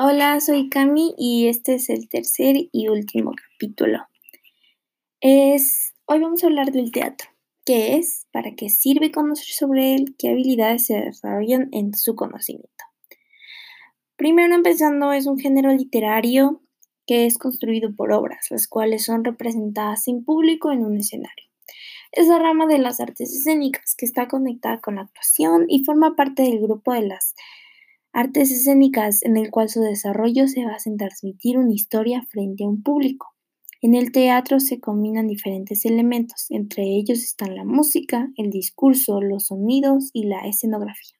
Hola, soy Cami y este es el tercer y último capítulo. Es, hoy vamos a hablar del teatro. ¿Qué es? ¿Para qué sirve conocer sobre él? ¿Qué habilidades se desarrollan en su conocimiento? Primero empezando, es un género literario que es construido por obras, las cuales son representadas en público en un escenario. Es la rama de las artes escénicas que está conectada con la actuación y forma parte del grupo de las artes escénicas en el cual su desarrollo se basa en transmitir una historia frente a un público. En el teatro se combinan diferentes elementos, entre ellos están la música, el discurso, los sonidos y la escenografía.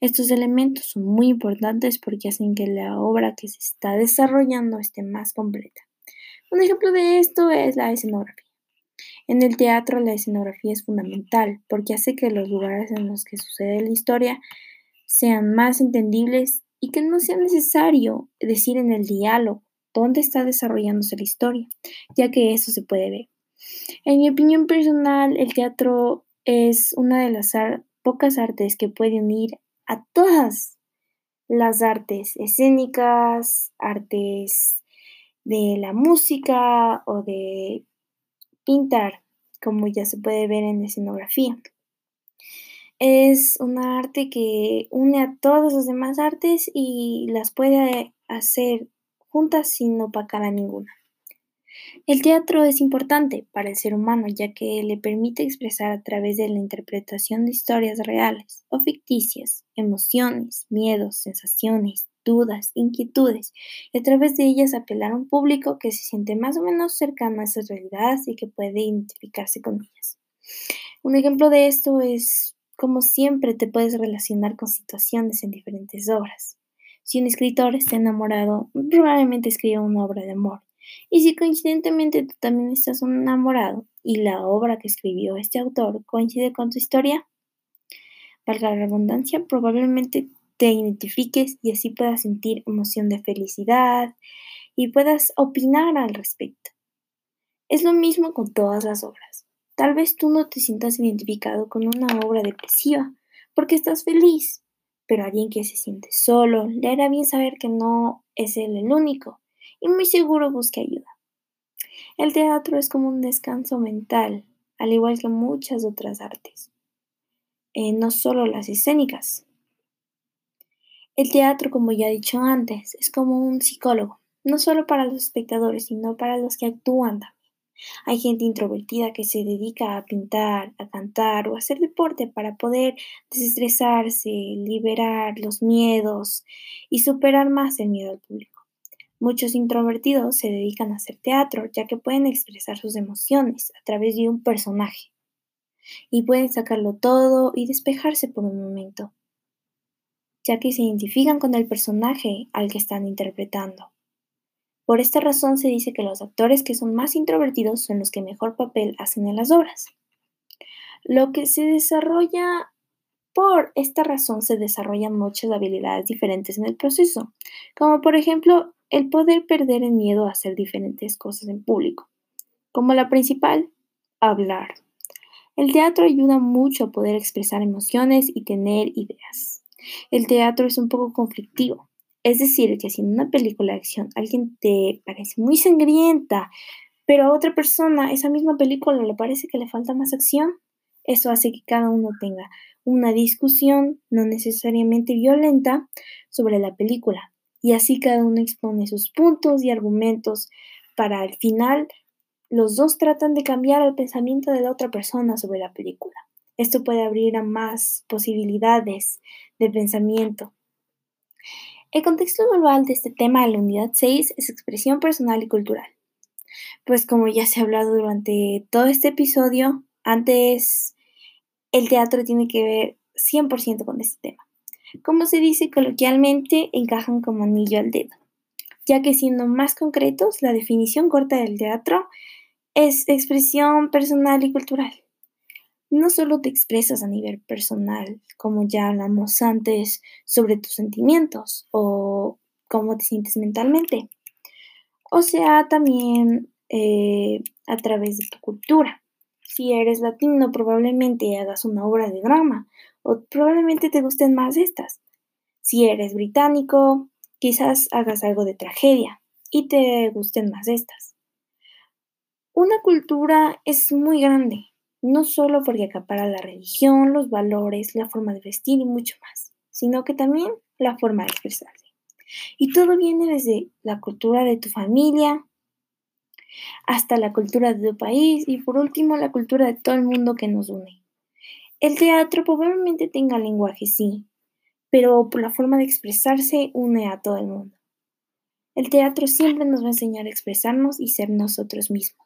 Estos elementos son muy importantes porque hacen que la obra que se está desarrollando esté más completa. Un ejemplo de esto es la escenografía. En el teatro la escenografía es fundamental porque hace que los lugares en los que sucede la historia sean más entendibles y que no sea necesario decir en el diálogo dónde está desarrollándose la historia, ya que eso se puede ver. En mi opinión personal, el teatro es una de las pocas artes que puede unir a todas las artes escénicas, artes de la música o de pintar, como ya se puede ver en la escenografía. Es una arte que une a todas las demás artes y las puede hacer juntas sin opacar a ninguna. El teatro es importante para el ser humano ya que le permite expresar a través de la interpretación de historias reales o ficticias, emociones, miedos, sensaciones, dudas, inquietudes, y a través de ellas apelar a un público que se siente más o menos cercano a esas realidades y que puede identificarse con ellas. Un ejemplo de esto es como siempre te puedes relacionar con situaciones en diferentes obras. Si un escritor está enamorado, probablemente escriba una obra de amor. Y si coincidentemente tú también estás enamorado y la obra que escribió este autor coincide con tu historia, valga la redundancia, probablemente te identifiques y así puedas sentir emoción de felicidad y puedas opinar al respecto. Es lo mismo con todas las obras. Tal vez tú no te sientas identificado con una obra depresiva porque estás feliz, pero alguien que se siente solo le hará bien saber que no es él el único y muy seguro busque ayuda. El teatro es como un descanso mental, al igual que muchas otras artes, eh, no solo las escénicas. El teatro, como ya he dicho antes, es como un psicólogo, no solo para los espectadores, sino para los que actúan hay gente introvertida que se dedica a pintar, a cantar o a hacer deporte para poder desestresarse, liberar los miedos y superar más el miedo al público. Muchos introvertidos se dedican a hacer teatro ya que pueden expresar sus emociones a través de un personaje y pueden sacarlo todo y despejarse por un momento, ya que se identifican con el personaje al que están interpretando. Por esta razón se dice que los actores que son más introvertidos son los que mejor papel hacen en las obras. Lo que se desarrolla por esta razón se desarrollan muchas habilidades diferentes en el proceso, como por ejemplo el poder perder el miedo a hacer diferentes cosas en público, como la principal, hablar. El teatro ayuda mucho a poder expresar emociones y tener ideas. El teatro es un poco conflictivo, es decir, que si en una película de acción alguien te parece muy sangrienta, pero a otra persona esa misma película le parece que le falta más acción, eso hace que cada uno tenga una discusión no necesariamente violenta sobre la película. Y así cada uno expone sus puntos y argumentos para al final los dos tratan de cambiar el pensamiento de la otra persona sobre la película. Esto puede abrir a más posibilidades de pensamiento el contexto global de este tema de la unidad 6 es expresión personal y cultural. Pues como ya se ha hablado durante todo este episodio, antes el teatro tiene que ver 100% con este tema. Como se dice coloquialmente, encajan como anillo al dedo, ya que siendo más concretos, la definición corta del teatro es expresión personal y cultural no solo te expresas a nivel personal, como ya hablamos antes, sobre tus sentimientos o cómo te sientes mentalmente, o sea, también eh, a través de tu cultura. Si eres latino, probablemente hagas una obra de drama o probablemente te gusten más estas. Si eres británico, quizás hagas algo de tragedia y te gusten más estas. Una cultura es muy grande, no solo porque acapara la religión, los valores, la forma de vestir y mucho más, sino que también la forma de expresarse. Y todo viene desde la cultura de tu familia hasta la cultura de tu país y por último la cultura de todo el mundo que nos une. El teatro probablemente tenga lenguaje, sí, pero por la forma de expresarse une a todo el mundo. El teatro siempre nos va a enseñar a expresarnos y ser nosotros mismos.